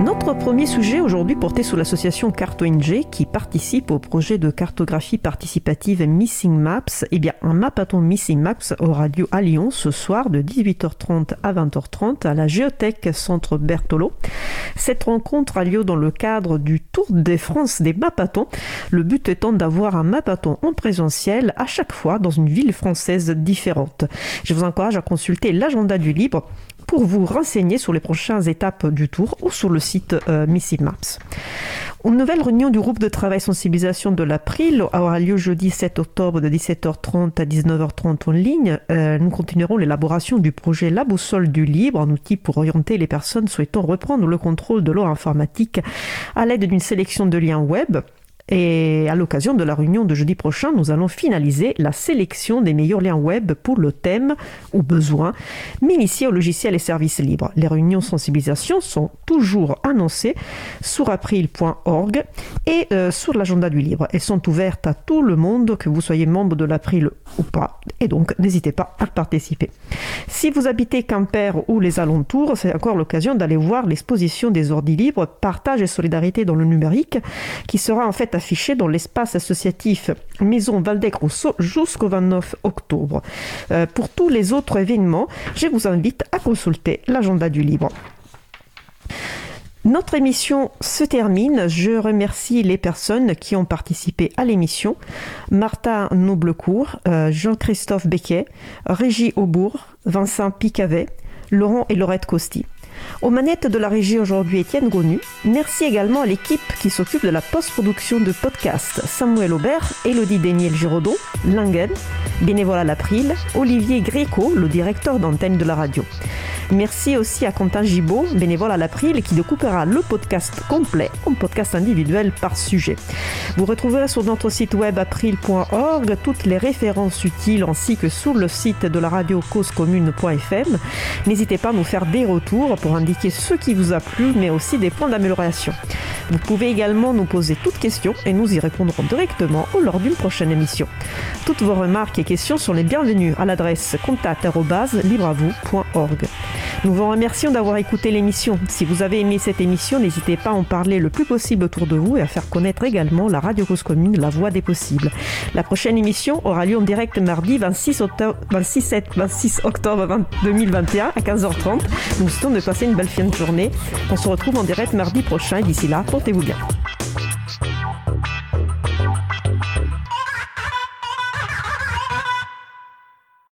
Notre premier sujet aujourd'hui portait sur l'association CartoNG qui participe au projet de cartographie participative Missing Maps. Eh bien, un mapathon Missing Maps aura lieu à Lyon ce soir de 18h30 à 20h30 à la Géothèque Centre Bertolo. Cette rencontre a lieu dans le cadre du Tour des France des mapathons. Le but étant d'avoir un mapathon en présentiel à chaque fois dans une ville française différente. Je vous encourage à consulter l'agenda du libre pour vous renseigner sur les prochaines étapes du tour ou sur le site euh, Missing Maps. Une nouvelle réunion du groupe de travail sensibilisation de l'April aura lieu jeudi 7 octobre de 17h30 à 19h30 en ligne. Euh, nous continuerons l'élaboration du projet La Boussole du Libre, un outil pour orienter les personnes souhaitant reprendre le contrôle de leur informatique à l'aide d'une sélection de liens web. Et à l'occasion de la réunion de jeudi prochain, nous allons finaliser la sélection des meilleurs liens web pour le thème ou besoin m'initier au logiciel et services libres. Les réunions sensibilisation sont toujours annoncées sur april.org et euh, sur l'agenda du libre. Elles sont ouvertes à tout le monde, que vous soyez membre de l'April ou pas. Et donc, n'hésitez pas à participer. Si vous habitez Quimper ou les alentours, c'est encore l'occasion d'aller voir l'exposition des ordis libres, partage et solidarité dans le numérique, qui sera en fait affiché dans l'espace associatif Maison Valdec-Rousseau jusqu'au 29 octobre. Euh, pour tous les autres événements, je vous invite à consulter l'agenda du libre. Notre émission se termine. Je remercie les personnes qui ont participé à l'émission. Martha Noblecourt, euh, Jean-Christophe Becquet, Régie Aubourg, Vincent Picavet, Laurent et Laurette Costi. Aux manettes de la régie aujourd'hui, Étienne Gonu. Merci également à l'équipe qui s'occupe de la post-production de podcast Samuel Aubert, Elodie Daniel Giraudot, Langen, bénévole à l'April, Olivier Gréco, le directeur d'antenne de la radio. Merci aussi à Quentin Gibaud, bénévole à l'April, qui découpera le podcast complet en podcast individuel par sujet. Vous retrouverez sur notre site web april.org toutes les références utiles ainsi que sur le site de la radio causecommune.fm. N'hésitez pas à nous faire des retours pour indiquer ce qui vous a plu, mais aussi des points d'amélioration. Vous pouvez également nous poser toutes questions et nous y répondrons directement lors d'une prochaine émission. Toutes vos remarques et questions sont les bienvenues à l'adresse contact.libravou.org. Nous vous remercions d'avoir écouté l'émission. Si vous avez aimé cette émission, n'hésitez pas à en parler le plus possible autour de vous et à faire connaître également la Radio Cause Commune, la voix des possibles. La prochaine émission aura lieu en direct mardi 26 octobre, 26, 26 octobre 2021 à 15h30. Nous souhaitons de passer une belle fin de journée. On se retrouve en direct mardi prochain et d'ici là, portez-vous bien.